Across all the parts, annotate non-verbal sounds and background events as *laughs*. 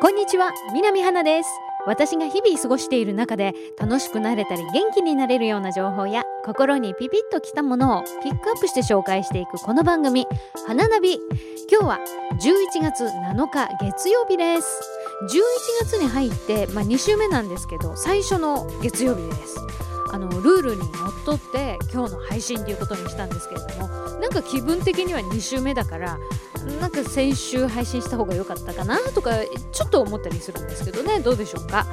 こんにちは南花です。私が日々過ごしている中で楽しくなれたり元気になれるような情報や心にピピッときたものをピックアップして紹介していくこの番組「花ナビ」今日は11月7日月曜日です。11月に入って、まあ、2週目なんですけど最初の月曜日です。あのルールにのっとって今日の配信ということにしたんですけれどもなんか気分的には2週目だからなんか先週配信した方が良かったかなとかちょっと思ったりするんですけどね。どうでしょうか？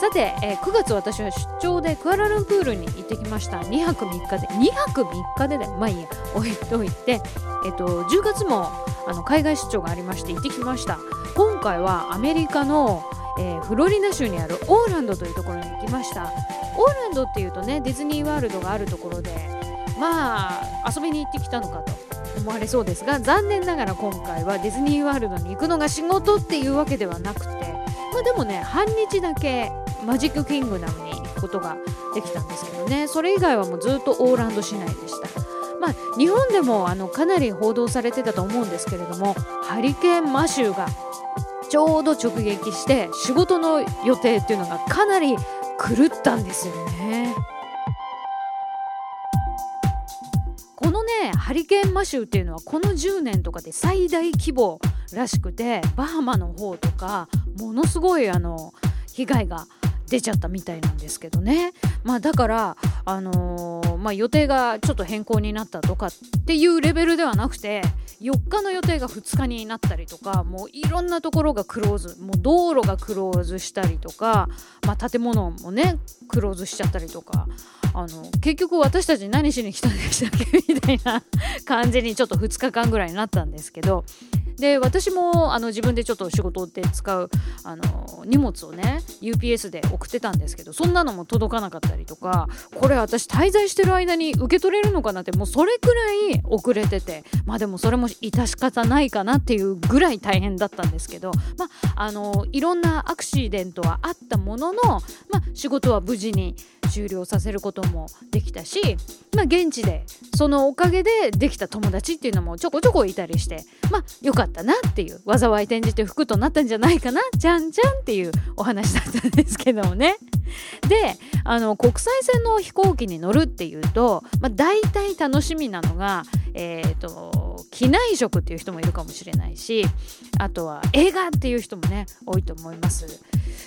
さて、えー、9月私は出張でクアラルンプールに行ってきました。2泊3日で2泊3日でねまあいいや。置いといて、えっと、10月もあの海外出張がありまして行ってきました。今回はアメリカのえー、フロリダ州にあるオーランドというところに行きました。オーランドっていうとねディズニーワールドがあるところでまあ遊びに行ってきたのかと思われそうですが残念ながら今回はディズニーワールドに行くのが仕事っていうわけではなくてまあでもね半日だけマジックキングダムに行くことができたんですけどね。それ以外はもうずっとオーランド市内でした。まあ日本でもあのかなり報道されてたと思うんですけれどもハリケーンマシューがちょうど直撃して仕事の予定っていうのがかなり狂ったんですよね。このねハリケーンマシューっていうのはこの10年とかで最大規模らしくてバハマの方とかものすごいあの被害が出ちゃったみたいなんですけどねまあだからあのー、まあ、予定がちょっと変更になったとかっていうレベルではなくて4日の予定が2日になったりとかもういろんなところがクローズもう道路がクローズしたりとか、まあ、建物もねクローズしちゃったりとかあの結局私たち何しに来たんでしたっけ？みたいな感じにちょっと2日間ぐらいになったんですけどで私もあの自分でちょっと仕事で使うあの荷物をね UPS で送ってたんですけどそんなのも届かなかったりとかこれ私滞在してる間に受け取れるのかなってもうそれくらい遅れててまあでもそれも致し方ないかなっていうぐらい大変だったんですけどまああのいろんなアクシデントはあったものの、まあ、仕事は無事に終了させることもできたし、まあ、現地でそのおかげでできた友達っていうのもちょこちょこいたりしてまあよかった。かったなっていう災い転じて服となったんじゃないかなじゃんじゃんっていうお話だったんですけどもね。であの国際線の飛行機に乗るっていうと、まあ、大体楽しみなのが、えーと、機内食っていう人もいるかもしれないしあとは映画っていう人もね多いと思います。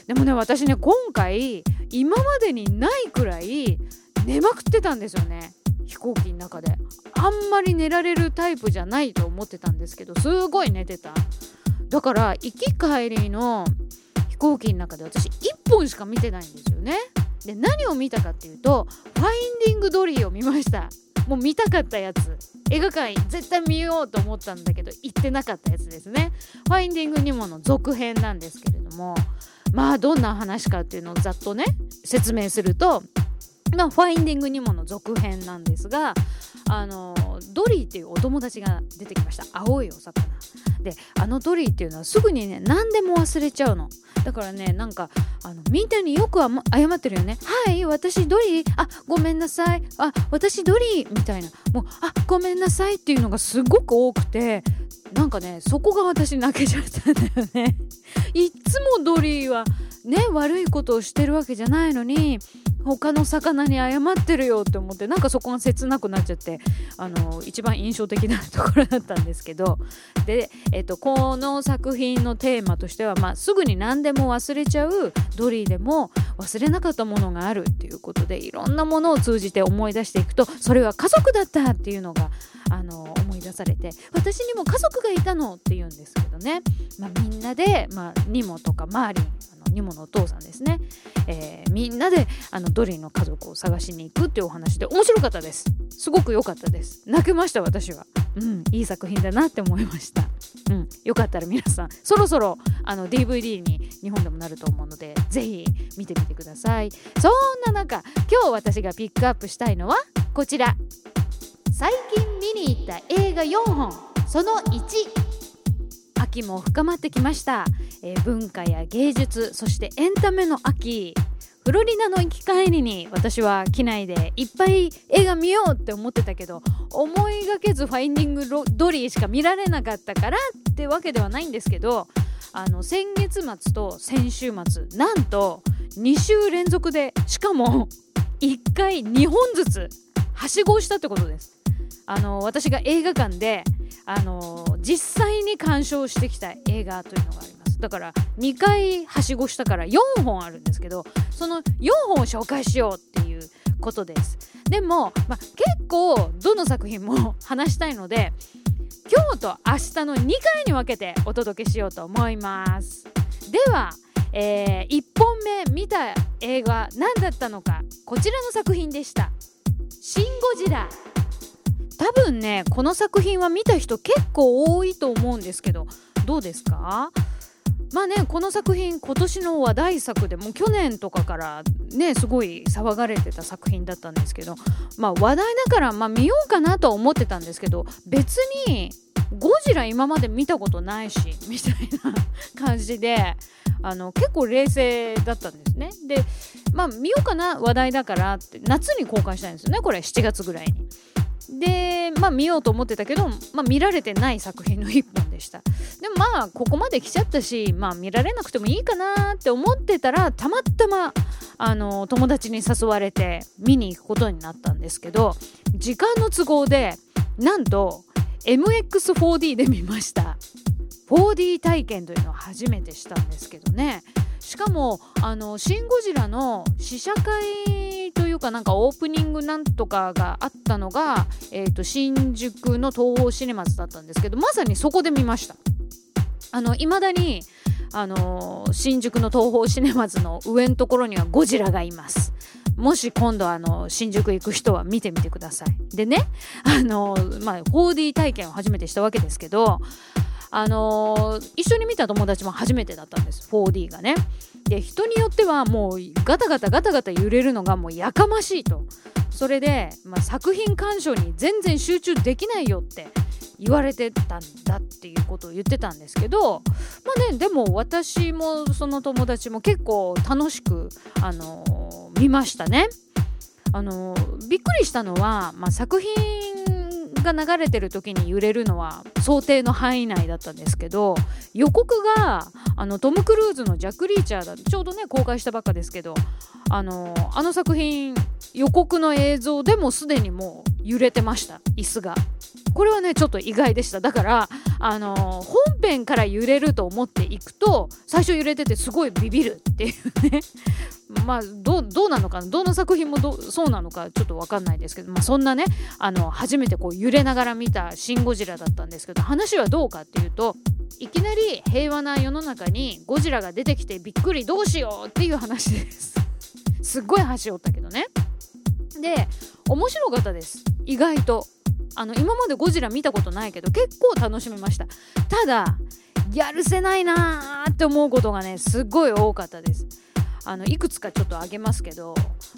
でもね私ね今回今までにないくらい寝まくってたんですよね飛行機の中であんまり寝られるタイプじゃないと思ってたんですけどすごい寝てた。だから行き帰りの飛行機の中で私1本しか見てないんですよね。で何を見たかっていうと「ファインディング・ドリー」を見ました。もう見たかったやつ。映画館絶対見ようと思ったんだけど行ってなかったやつですね。ファインディング・ニモの続編なんですけれどもまあどんな話かっていうのをざっとね説明するとま、ファインディング・ニモの続編なんですがあのドリーっていうお友達が出てきました。青いお魚。であのドリーっていうのはすぐにね何でも忘れちゃうの。だからねなんかあのみんなによく謝ってるよね。はい私ドリー。あごめんなさい。あ私ドリー。みたいな。もうあごめんなさいっていうのがすごく多くてなんかねそこが私泣けちゃったんだよね。いつもドリーはね悪いことをしてるわけじゃないのに他の魚に謝ってるよって思ってなんかそこが切なくなっちゃってあの一番印象的なところだったんですけど。で、えっと、この作品のテーマとしては、まあ、すぐに何でも忘れちゃうドリーでも忘れなかったものがあるっていうことでいろんなものを通じて思い出していくとそれは家族だったっていうのがあの思い出されて私にも家族がいたのって言うんですけどね、まあ、みんなで、まあ、ニモとかマーリンニモのお父さんですね、えー、みんなであのドリーの家族を探しに行くっていうお話で面白かったです。すごく良かったです。泣けました私は。うんいい作品だなって思いました。うんよかったら皆さんそろそろあの DVD に日本でもなると思うのでぜひ見てみてください。そんな中今日私がピックアップしたいのはこちら。最近見に行った映画4本。その1秋も深まってきました、えー、文化や芸術そしてエンタメの秋。フロリダの行き帰りに私は機内でいっぱい映画見ようって思ってたけど思いがけずファインディングドリーしか見られなかったからってわけではないんですけどあの先月末と先週末なんと2週連続でしかも1回2本ずつはしごしたってことです。あの私が映画館であの実際に鑑賞してきた映画というのがあります。だから2回はしごしたから4本あるんですけどその4本を紹介しようっていうことです。でも、ま、結構どの作品も話したいので今日と明日の2回に分けてお届けしようと思います。では、えー、1本目見た映画何だったのかこちらの作品でした「シン・ゴジラ」多分ねこの作品は見た人結構多いと思うんですけどどうですか？まあねこの作品今年の話題作でも去年とかからねすごい騒がれてた作品だったんですけどまあ話題だからまあ見ようかなとは思ってたんですけど別にゴジラ今まで見たことないしみたいな感じであの結構冷静だったんですねでまあ見ようかな話題だからって夏に公開したいんですよねこれ7月ぐらいに。でまあ見ようと思ってたけど、まあ、見られてない作品の一本でした。でもまあここまで来ちゃったしまあ見られなくてもいいかなって思ってたらたまたまあの友達に誘われて見に行くことになったんですけど時間の都合でなんと MX4D で見ました。4D 体験というのを初めてしたんですけどね。しかもあの「シン・ゴジラ」の試写会というかなんかオープニングなんとかがあったのが、えーと、新宿の東宝シネマズだったんですけどまさにそこで見ました。あの未だにあの新宿の東宝シネマズの上のところにはゴジラがいます。もし今度あの新宿行く人は見てみてください。でねあの、まあ、4D 体験を初めてしたわけですけどあのー、一緒に見た友達も初めてだったんです 4D がねで人によってはもうガタガタガタガタ揺れるのがもうやかましいとそれで、まあ、作品鑑賞に全然集中できないよって言われてたんだっていうことを言ってたんですけどまあねでも私もその友達も結構楽しく、あのー、見ましたね。あのー、びっくりしたのは、まあ、作品が流れてる時に揺れるのは想定の範囲内だったんですけど予告があのトム・クルーズのジャック・リーチャーだちょうどね公開したばっかですけどあのあの作品予告の映像でもすでにもう揺れてました椅子が。これはねちょっと意外でした。だからあの本編から揺れると思っていくと最初揺れててすごいビビるっていうね。*laughs* まあどうなのかな？どの作品もそうなのかちょっと分かんないですけど、まあ、そんなねあの初めてこう揺れながら見た「シン・ゴジラ」だったんですけど話はどうかっていうといきなり平和な世の中にゴジラが出てきてびっくりどうしようっていう話です。*laughs* すっごい端折ったけどね。で面白かったです。意外と。あの今までゴジラ見たことないけど結構楽しめましたただやるせないなーって思うことがねすっごい多かったですあのいくつかちょっと挙げますけど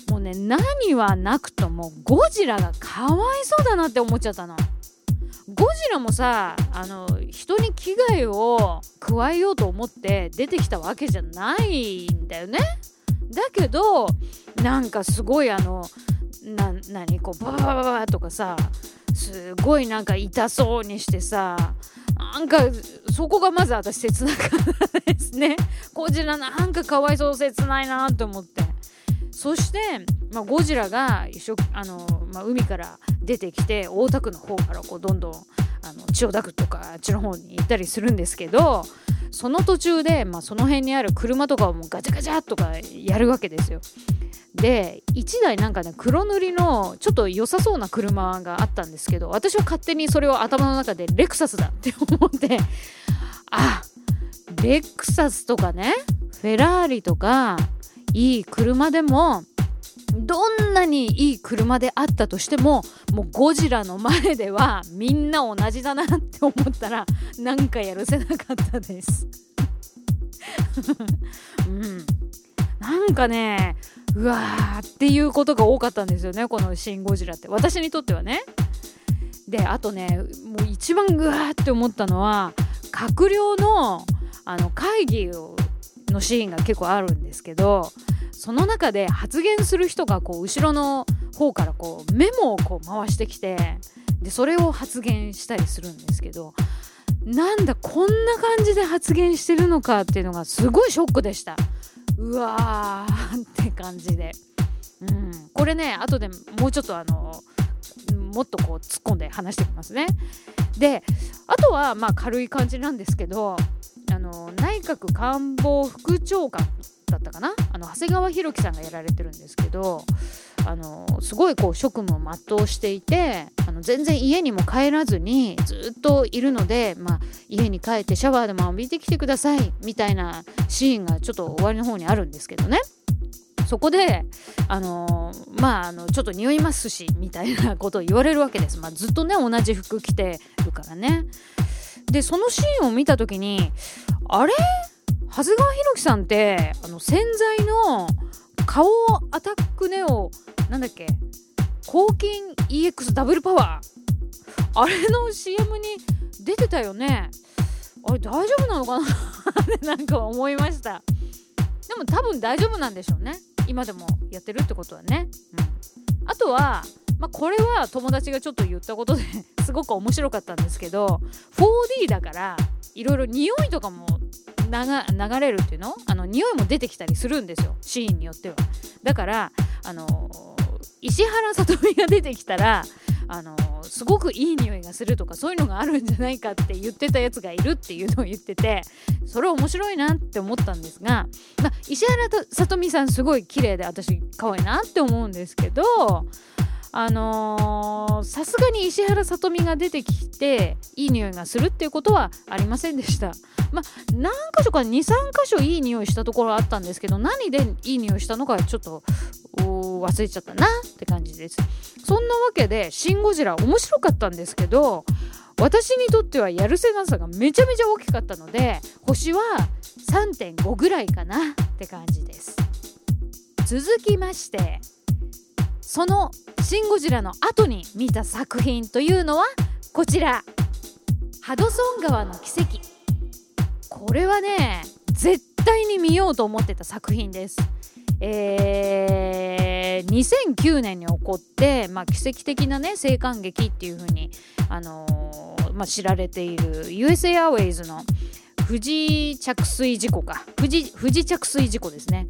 もうね何はなくともゴジラがかわいそうだなって思っちゃったの。ゴジラもさあの人に危害を加えようと思って出てきたわけじゃないんだよね。だけどなんかすごいあのな何こうバババババとかさすごいなんか痛そうにしてさなんかそこがまず私切なかったですね。*laughs* ゴジラなんかかわいそう切ないなと思って。そして、まあ、ゴジラが一緒あの、まあ、海から出てきて大田区の方からこうどんどんあの千代田区とかあっちの方に行ったりするんですけどその途中で、まあ、その辺にある車とかをもうガチャガチャとかやるわけですよ。で1台なんかね黒塗りのちょっと良さそうな車があったんですけど私は勝手にそれを頭の中でレクサスだって思ってあレクサスとかねフェラーリとかいい車でもどんなにいい車であったとしてももうゴジラの前ではみんな同じだなって思ったらなんかやるせなかったです。*laughs* うん。なんかねうわーっていうことが多かったんですよねこの「シン・ゴジラ」って。私にとってはね。であとねもう一番グワーって思ったのは閣僚のあの会議をのシーンが結構あるんですけどその中で発言する人がこう後ろの方からこうメモをこう回してきてでそれを発言したりするんですけどなんだこんな感じで発言してるのかっていうのがすごいショックでした。うわーって感じで、うん、これね後でもうちょっとあのもっとこう突っ込んで話してきますね。であとはまあ軽い感じなんですけどあの内閣官房副長官ったかな？あの長谷川博己さんがやられてるんですけどあのすごいこう職務を全うしていてあの全然家にも帰らずにずっといるので、まあ、家に帰ってシャワーでも浴びてきてくださいみたいなシーンがちょっと終わりの方にあるんですけどね。そこで、あのー、まあ、あの、ちょっと匂いますし、みたいな *laughs* ことを言われるわけです。まあ、ずっとね、同じ服着てるからね。で、そのシーンを見た時に、あれ？長谷川博己さんってあの洗剤の顔アタックネオなんだっけ抗菌 EX ダブルパワー。あれの CM に出てたよね。あれ大丈夫なのかなってなんか思いました。でも多分大丈夫なんでしょうね。今でもやってるってことはね、うん、あとはまあ、これは友達がちょっと言ったことで *laughs* すごく面白かったんですけど 4D だからいろいろ匂いとかも流れるっていうの？あの匂いも出てきたりするんですよ。シーンによっては。だからあの石原さとみが出てきたらあのすごくいい匂いがするとかそういうのがあるんじゃないかって言ってたやつがいるっていうのを言っててそれ面白いなって思ったんですが、まあ、石原さとみさんすごい綺麗で私可愛いなって思うんですけどあのさすがに石原さとみが出てきていい匂いがするっていうことはありませんでした。*laughs* まあ、何箇所か23箇所いい匂いしたところあったんですけど何でいい匂いしたのかちょっと忘れちゃったなって感じです。そんなわけで「シン・ゴジラ」面白かったんですけど私にとってはやるせなさがめちゃめちゃ大きかったので星は3.5ぐらいかなって感じです。続きましてその「シン・ゴジラ」の後に見た作品というのはこちら。ハドソン川の奇跡。これはね絶対に見ようと思ってた作品です。えー、2009年に起こって、まあ、奇跡的なね生還劇っていう風にあのー、まあ、知られている US エアウェイズの富士着水事故か。富士富士着水事故ですね。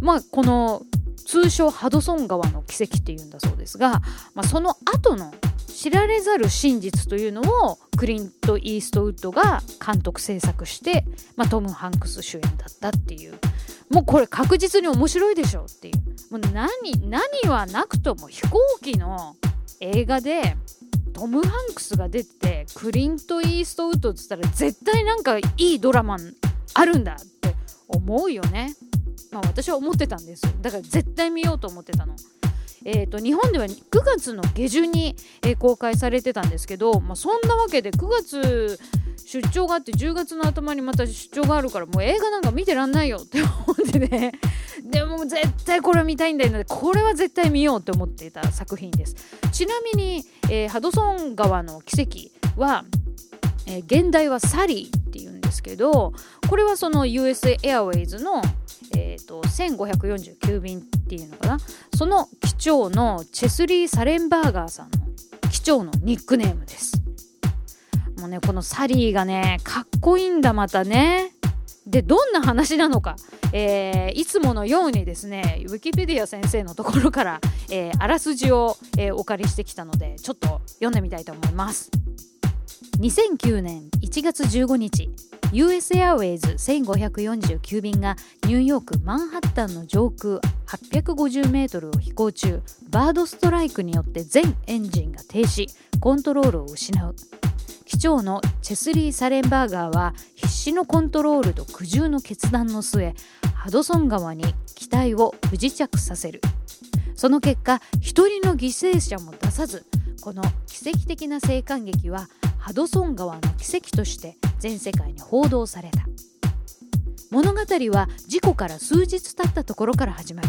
まあこの通称ハドソン川の奇跡っていうんだそうですが、まあ、その後の知られざる真実というのをクリント・イーストウッドが監督制作して、まあ、トム・ハンクス主演だったっていう。もうこれ確実に面白いでしょっていう。もう何何はなくとも飛行機の映画でトム・ハンクスが出てクリント・イーストウッドっつったら絶対なんかいいドラマあるんだって思うよね。まあ私は思ってたんですだから絶対見ようと思ってたの。えーと、日本では9月の下旬に、えー、公開されてたんですけど、まあ、そんなわけで9月出張があって10月の頭にまた出張があるからもう映画なんか見てらんないよって思ってね。でも絶対これ見たいんだよね。これは絶対見ようって思っていた作品です。ちなみに、えー、ハドソン川の奇跡は、えー、現代はサリーっていうんですけどこれはその US エアウェイズのえーと、1549便っていうのかな？その機長のチェスリー・サレンバーガーさんの機長のニックネームです。もうねこのサリーがねかっこいいんだまたね。でどんな話なのか、えー、いつものようにですねウィキペディア先生のところから、えー、あらすじを、えー、お借りしてきたのでちょっと読んでみたいと思います。2009年1月15日。US エアウェイズ1549便がニューヨークマンハッタンの上空850メートルを飛行中。バードストライクによって全エンジンが停止。コントロールを失う。機長のチェスリー・サレンバーガーは必死のコントロールと苦渋の決断の末ハドソン川に機体を不時着させる。その結果一人の犠牲者も出さずこの奇跡的な生還劇はハドソン川の奇跡として全世界に報道された。物語は事故から数日経ったところから始まる。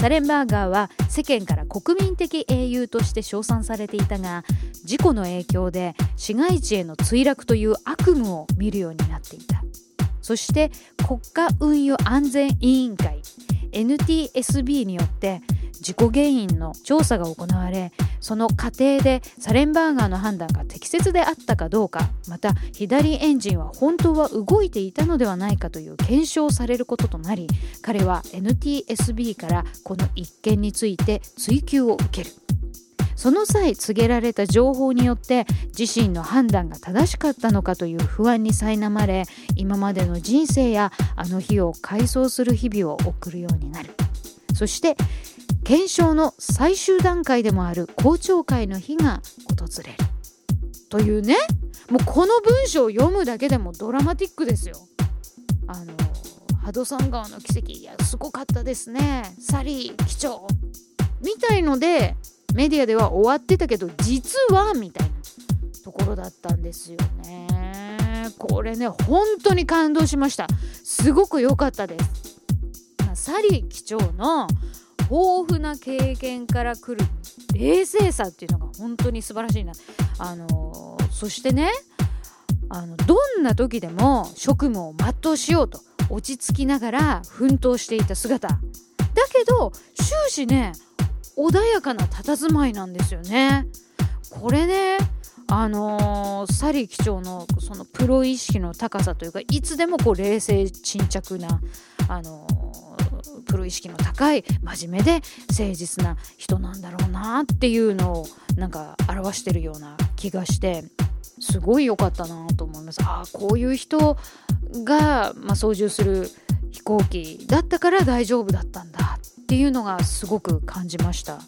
サレンバーガーは世間から国民的英雄として称賛されていたが事故の影響で市街地への墜落という悪夢を見るようになっていた。そして国家運輸安全委員会 NTSB によって事故原因の調査が行われその過程でサレンバーガーの判断が適切であったかどうかまた左エンジンは本当は動いていたのではないかという検証されることとなり彼は NTSB からこの一件について追及を受ける。その際告げられた情報によって自身の判断が正しかったのかという不安に苛まれ今までの人生やあの日を回想する日々を送るようになる。そして検証の最終段階でもある公聴会の日が訪れる。というねもうこの文章を読むだけでもドラマティックですよ。あのハドソン川の奇跡。いやすごかったですね。サリー機長みたいのでメディアでは終わってたけど実はみたいなところだったんですよね。これね本当に感動しました。すごく良かったです。まサリー機長の豊富な経験からくる冷静さっていうのが本当に素晴らしいなあのそしてねあのどんな時でも職務を全うしようと落ち着きながら奮闘していた姿だけど終始ね穏やかな佇まいなんですよね。これねあのー、サリー機長のそのプロ意識の高さというかいつでもこう冷静沈着な、あのー、プロ意識の高い真面目で誠実な人なんだろうなっていうのをなんか表してるような気がしてすごい良かったなと思います。ああこういう人が、まあ、操縦する飛行機だったから大丈夫だったんだっていうのがすごく感じました。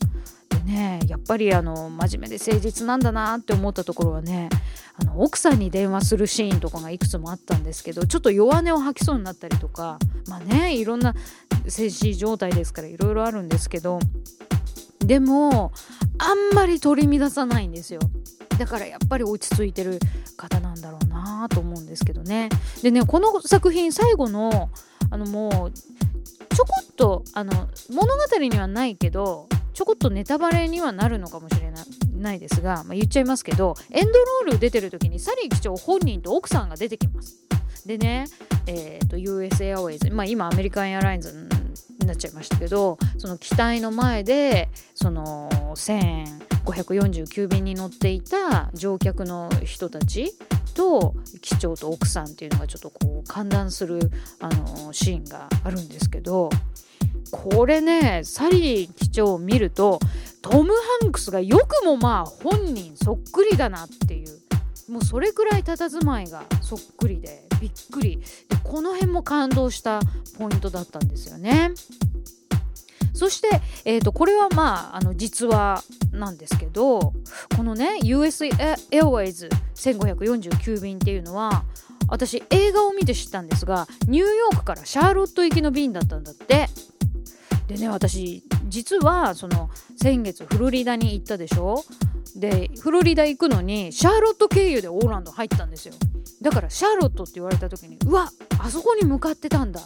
ねやっぱりあの真面目で誠実なんだなって思ったところはねあの奥さんに電話するシーンとかがいくつもあったんですけどちょっと弱音を吐きそうになったりとかまあねいろんな精神状態ですからいろいろあるんですけどでもあんまり取り乱さないんですよ。だからやっぱり落ち着いてる方なんだろうなと思うんですけどね。でねこの作品最後のあのもうちょこっとあの物語にはないけどちょこっとネタバレにはなるのかもしれないないですが、まあ、言っちゃいますけどエンドロール出てる時にサリー機長本人と奥さんが出てきます。でね、えーと、US エアウェイズ、まあ、今アメリカンエアラインズになっちゃいましたけどその機体の前でその1549便に乗っていた乗客の人たちと機長と奥さんっていうのがちょっとこう歓談するあのシーンがあるんですけどこれねサリー機長を見るとトム・ハンクスがよくもまあ本人そっくりだなっていう。もうそれくらい佇まいがそっくりでびっくり。でこの辺も感動したポイントだったんですよね。そして、えーと、これはまああの実話なんですけどこのね US エアウェイズ1549便っていうのは私映画を見て知ったんですがニューヨークからシャーロット行きの便だったんだって。でね私実はその先月フロリダに行ったでしょ？でフロリダ行くのにシャーロット経由でオーランド入ったんですよ。だからシャーロットって言われた時にうわあそこに向かってたんだ。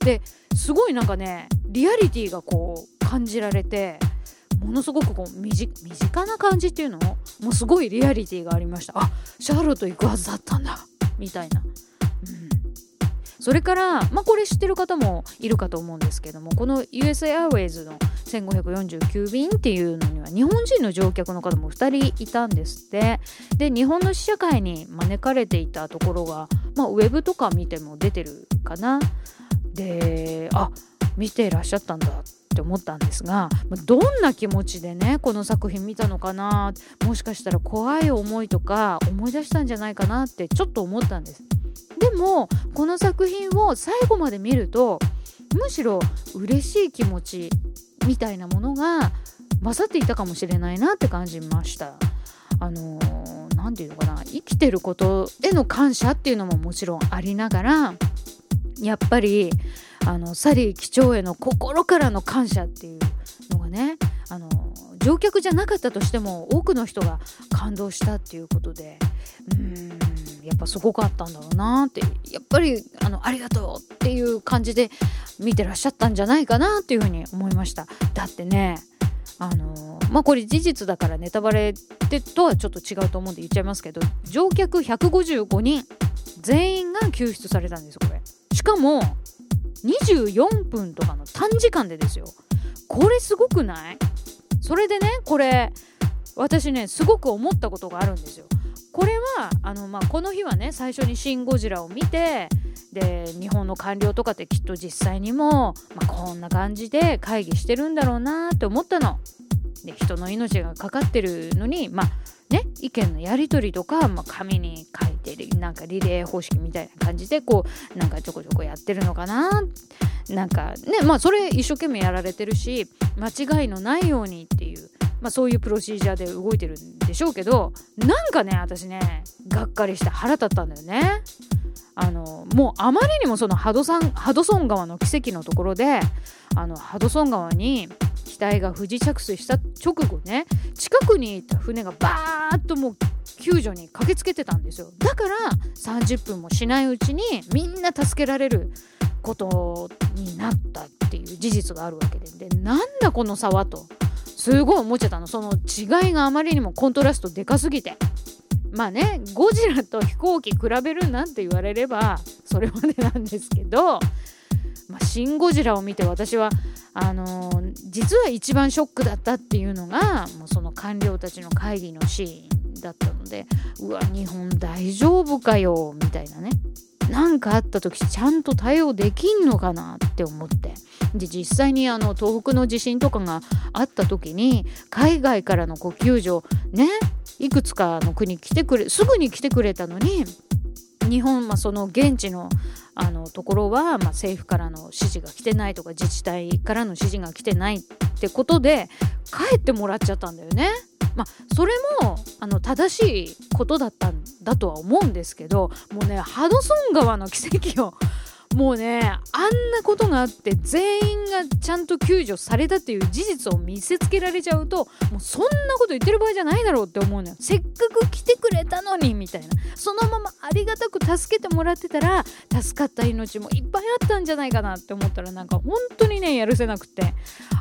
ですごいなんかねリアリティがこう感じられてものすごくこう身近な感じっていうの？もうすごいリアリティがありました。あシャーロット行くはずだったんだ。みたいな、それから、まあ、これ知ってる方もいるかと思うんですけどもこの US Airways の1549便っていうのには日本人の乗客の方も2人いたんですって。で日本の試写会に招かれていたところが、まあ、ウェブとか見ても出てるかな。であ見ていらっしゃったんだって思ったんですがどんな気持ちでねこの作品見たのかなもしかしたら怖い思いとか思い出したんじゃないかなってちょっと思ったんです。でもこの作品を最後まで見るとむしろ嬉しい気持ちみたいなものが勝っていたかもしれないなって感じました。あの何て言うのかな生きてることへの感謝っていうのももちろんありながらやっぱりあのサリー機長への心からの感謝っていうのがねあの乗客じゃなかったとしても多くの人が感動したっていうことでうんやっぱすごかったんだろうなってやっぱりあのありがとうっていう感じで見てらっしゃったんじゃないかなっていうふうに思いました。だってねあのまあこれ事実だからネタバレってとはちょっと違うと思うんで言っちゃいますけど乗客155人全員が救出されたんですこれ。しかも24分とかの短時間でですよこれすごくない？それでねこれ私ねすごく思ったことがあるんですよ。これはあの、まあ、この日はね最初に「シン・ゴジラ」を見てで日本の官僚とかってきっと実際にも、まあ、こんな感じで会議してるんだろうなって思ったの。で人の命がかかってるのにまあね意見のやり取りとか、まあ、紙に書いてるなんかリレー方式みたいな感じでこうなんかちょこちょこやってるのかな。なんかねまあそれ一生懸命やられてるし間違いのないようにっていうまあ、そういうプロシージャーで動いてるんでしょうけどなんかね私ねがっかりして腹立ったんだよね。あのもうあまりにもそのハドサンハドソン川の奇跡のところであのハドソン川に機体が不時着水した直後ね近くにいた船がバーッともう救助に駆けつけてたんですよ。だから30分もしないうちにみんな助けられることになったっていう事実があるわけで。でなんだこの差はと。すごい思っちゃったの。その違いがあまりにもコントラストでかすぎて。まあねゴジラと飛行機比べるなんて言われればそれまでなんですけど「まあ、シン・ゴジラ」を見て私はあのー、実は一番ショックだったっていうのがもうその官僚たちの会議のシーンだったのでうわ日本大丈夫かよみたいなね。何かあった時ちゃんと対応できんのかなって思ってで実際にあの東北の地震とかがあった時に海外からのご救助ねいくつかの国来てくれすぐに来てくれたのに日本、まあ、その現地のあのところは、まあ、政府からの指示が来てないとか自治体からの指示が来てないってことで帰ってもらっちゃったんだよね。まあ、それもあの正しいことだったんだとは思うんですけどもうねハドソン川の奇跡をもうねあんなことがあって全員がちゃんと救助されたっていう事実を見せつけられちゃうともうそんなこと言ってる場合じゃないだろうって思うのよ。せっかく来てくれたのにみたいな。そのままありがたく助けてもらってたら助かった命もいっぱいあったんじゃないかなって思ったらなんか本当にねやるせなくて。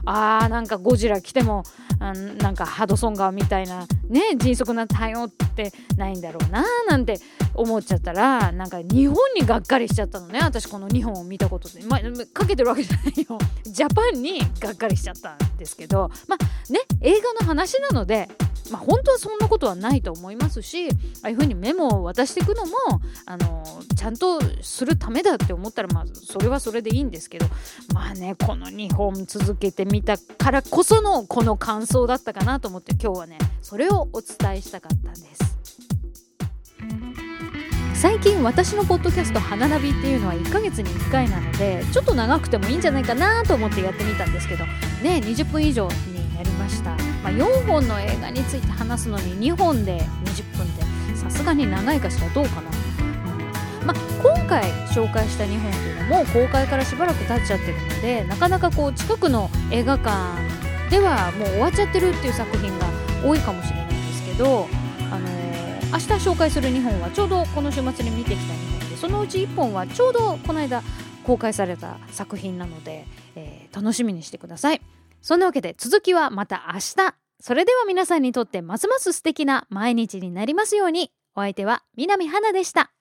あーなんかゴジラ来てもあなんかハドソン川みたいなね迅速な対応ってないんだろうななんて思っちゃったらなんか日本にがっかりしちゃったのね。私この日本を見たことで、まあ、かけてるわけじゃないよ。*laughs* ジャパンにがっかりしちゃったんですけど。まあね映画の話なのでまあ、本当はそんなことはないと思いますしああいうふうにメモを渡していくのもあのちゃんとするためだって思ったら、まあ、それはそれでいいんですけど。まあねこの2本続けてみたからこそのこの感想だったかなと思って今日はねそれをお伝えしたかったんです。最近私のポッドキャスト「花ナビ」っていうのは1ヶ月に1回なのでちょっと長くてもいいんじゃないかなと思ってやってみたんですけどね20分以上になりました。まあ、4本の映画について話すのに2本で20分ってさすがに長いかしらどうかな、うん。まあ、今回紹介した2本っていうのも公開からしばらく経っちゃってるのでなかなかこう近くの映画館ではもう終わっちゃってるっていう作品が多いかもしれない。けど、あのー、明日紹介する2本はちょうどこの週末に見てきた2本でそのうち1本はちょうどこの間公開された作品なので、えー、楽しみにしてください。そんなわけで続きはまた明日。それでは皆さんにとってますます素敵な毎日になりますように。お相手は南花でした。